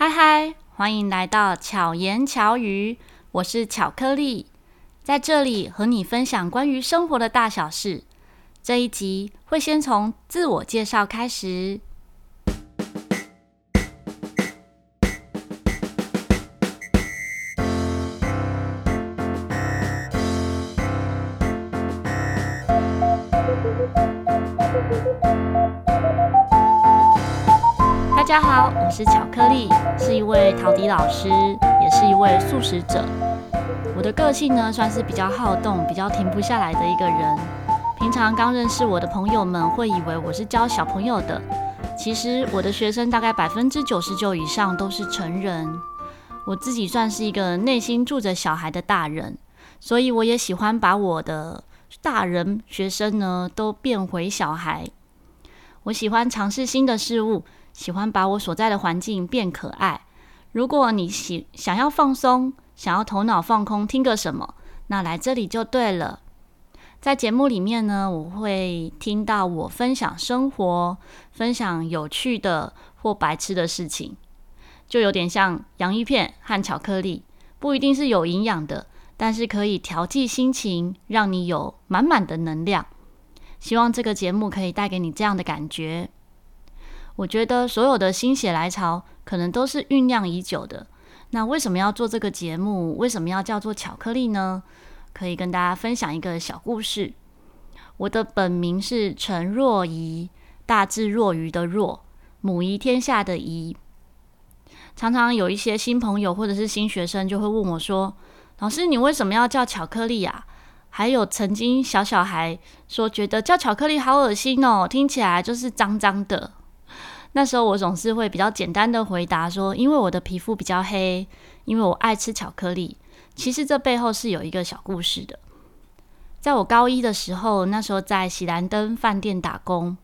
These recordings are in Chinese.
嗨嗨，欢迎来到巧言巧语，我是巧克力，在这里和你分享关于生活的大小事。这一集会先从自我介绍开始。家好，我是巧克力，是一位陶笛老师，也是一位素食者。我的个性呢，算是比较好动、比较停不下来的一个人。平常刚认识我的朋友们会以为我是教小朋友的，其实我的学生大概百分之九十九以上都是成人。我自己算是一个内心住着小孩的大人，所以我也喜欢把我的大人学生呢都变回小孩。我喜欢尝试新的事物。喜欢把我所在的环境变可爱。如果你喜想要放松，想要头脑放空，听个什么，那来这里就对了。在节目里面呢，我会听到我分享生活，分享有趣的或白痴的事情，就有点像洋芋片和巧克力，不一定是有营养的，但是可以调剂心情，让你有满满的能量。希望这个节目可以带给你这样的感觉。我觉得所有的心血来潮，可能都是酝酿已久的。那为什么要做这个节目？为什么要叫做巧克力呢？可以跟大家分享一个小故事。我的本名是陈若仪，大智若愚的若，母仪天下的仪。常常有一些新朋友或者是新学生就会问我说：“老师，你为什么要叫巧克力啊？”还有曾经小小孩说觉得叫巧克力好恶心哦，听起来就是脏脏的。那时候我总是会比较简单的回答说，因为我的皮肤比较黑，因为我爱吃巧克力。其实这背后是有一个小故事的。在我高一的时候，那时候在喜兰登饭店打工，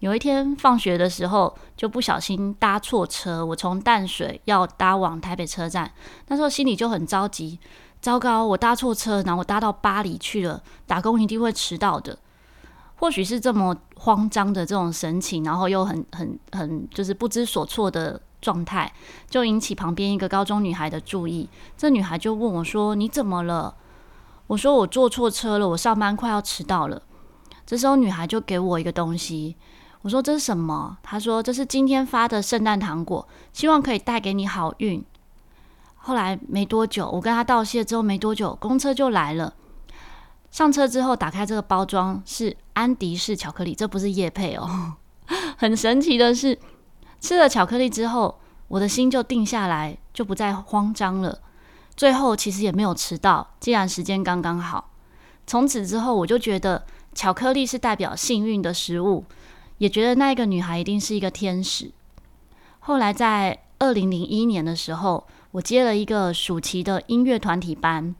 有一天放学的时候就不小心搭错车，我从淡水要搭往台北车站，那时候心里就很着急，糟糕，我搭错车，然后我搭到巴黎去了，打工一定会迟到的。或许是这么慌张的这种神情，然后又很很很就是不知所措的状态，就引起旁边一个高中女孩的注意。这女孩就问我说：“你怎么了？”我说：“我坐错车了，我上班快要迟到了。”这时候女孩就给我一个东西，我说：“这是什么？”她说：“这是今天发的圣诞糖果，希望可以带给你好运。”后来没多久，我跟她道谢之后没多久，公车就来了。上车之后，打开这个包装是安迪式巧克力，这不是业配哦。很神奇的是，吃了巧克力之后，我的心就定下来，就不再慌张了。最后其实也没有迟到，既然时间刚刚好。从此之后，我就觉得巧克力是代表幸运的食物，也觉得那一个女孩一定是一个天使。后来在二零零一年的时候，我接了一个暑期的音乐团体班。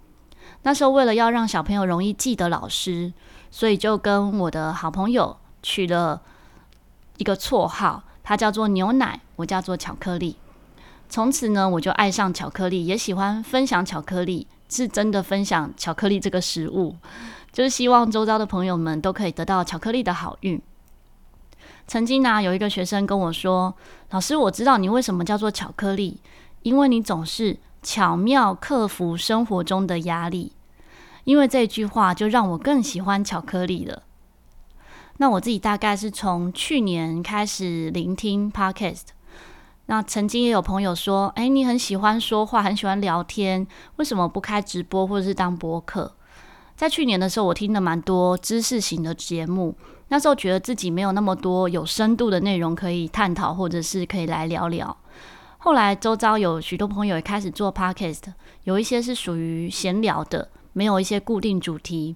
那时候为了要让小朋友容易记得老师，所以就跟我的好朋友取了一个绰号，他叫做牛奶，我叫做巧克力。从此呢，我就爱上巧克力，也喜欢分享巧克力，是真的分享巧克力这个食物，就是希望周遭的朋友们都可以得到巧克力的好运。曾经呢，有一个学生跟我说：“老师，我知道你为什么叫做巧克力，因为你总是巧妙克服生活中的压力。”因为这句话就让我更喜欢巧克力了。那我自己大概是从去年开始聆听 Podcast。那曾经也有朋友说：“哎，你很喜欢说话，很喜欢聊天，为什么不开直播或者是当播客？”在去年的时候，我听了蛮多知识型的节目，那时候觉得自己没有那么多有深度的内容可以探讨，或者是可以来聊聊。后来周遭有许多朋友也开始做 Podcast，有一些是属于闲聊的。没有一些固定主题，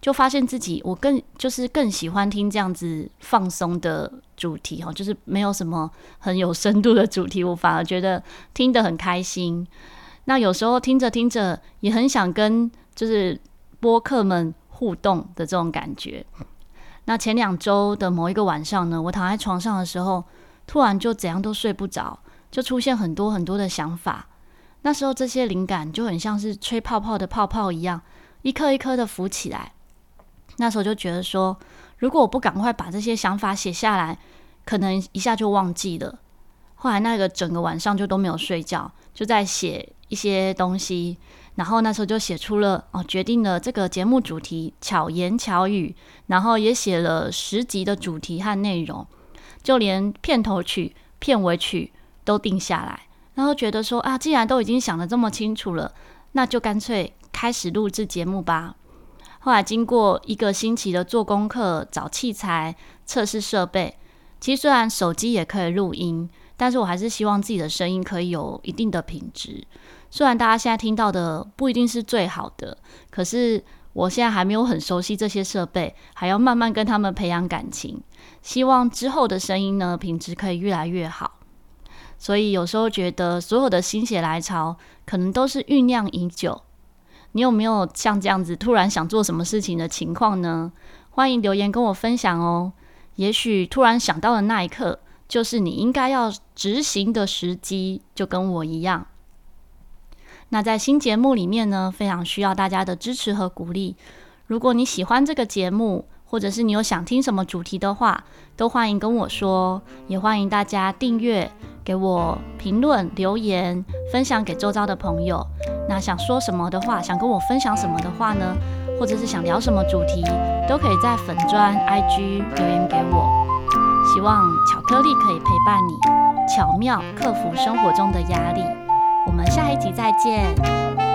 就发现自己我更就是更喜欢听这样子放松的主题哈，就是没有什么很有深度的主题，我反而觉得听得很开心。那有时候听着听着，也很想跟就是播客们互动的这种感觉。那前两周的某一个晚上呢，我躺在床上的时候，突然就怎样都睡不着，就出现很多很多的想法。那时候这些灵感就很像是吹泡泡的泡泡一样，一颗一颗的浮起来。那时候就觉得说，如果我不赶快把这些想法写下来，可能一下就忘记了。后来那个整个晚上就都没有睡觉，就在写一些东西。然后那时候就写出了哦，决定了这个节目主题巧言巧语，然后也写了十集的主题和内容，就连片头曲、片尾曲都定下来。然后觉得说啊，既然都已经想得这么清楚了，那就干脆开始录制节目吧。后来经过一个星期的做功课、找器材、测试设备，其实虽然手机也可以录音，但是我还是希望自己的声音可以有一定的品质。虽然大家现在听到的不一定是最好的，可是我现在还没有很熟悉这些设备，还要慢慢跟他们培养感情。希望之后的声音呢，品质可以越来越好。所以有时候觉得所有的心血来潮，可能都是酝酿已久。你有没有像这样子突然想做什么事情的情况呢？欢迎留言跟我分享哦。也许突然想到的那一刻，就是你应该要执行的时机，就跟我一样。那在新节目里面呢，非常需要大家的支持和鼓励。如果你喜欢这个节目，或者是你有想听什么主题的话，都欢迎跟我说。也欢迎大家订阅，给我评论、留言，分享给周遭的朋友。那想说什么的话，想跟我分享什么的话呢？或者是想聊什么主题，都可以在粉砖 IG 留言给我。希望巧克力可以陪伴你，巧妙克服生活中的压力。我们下一集再见。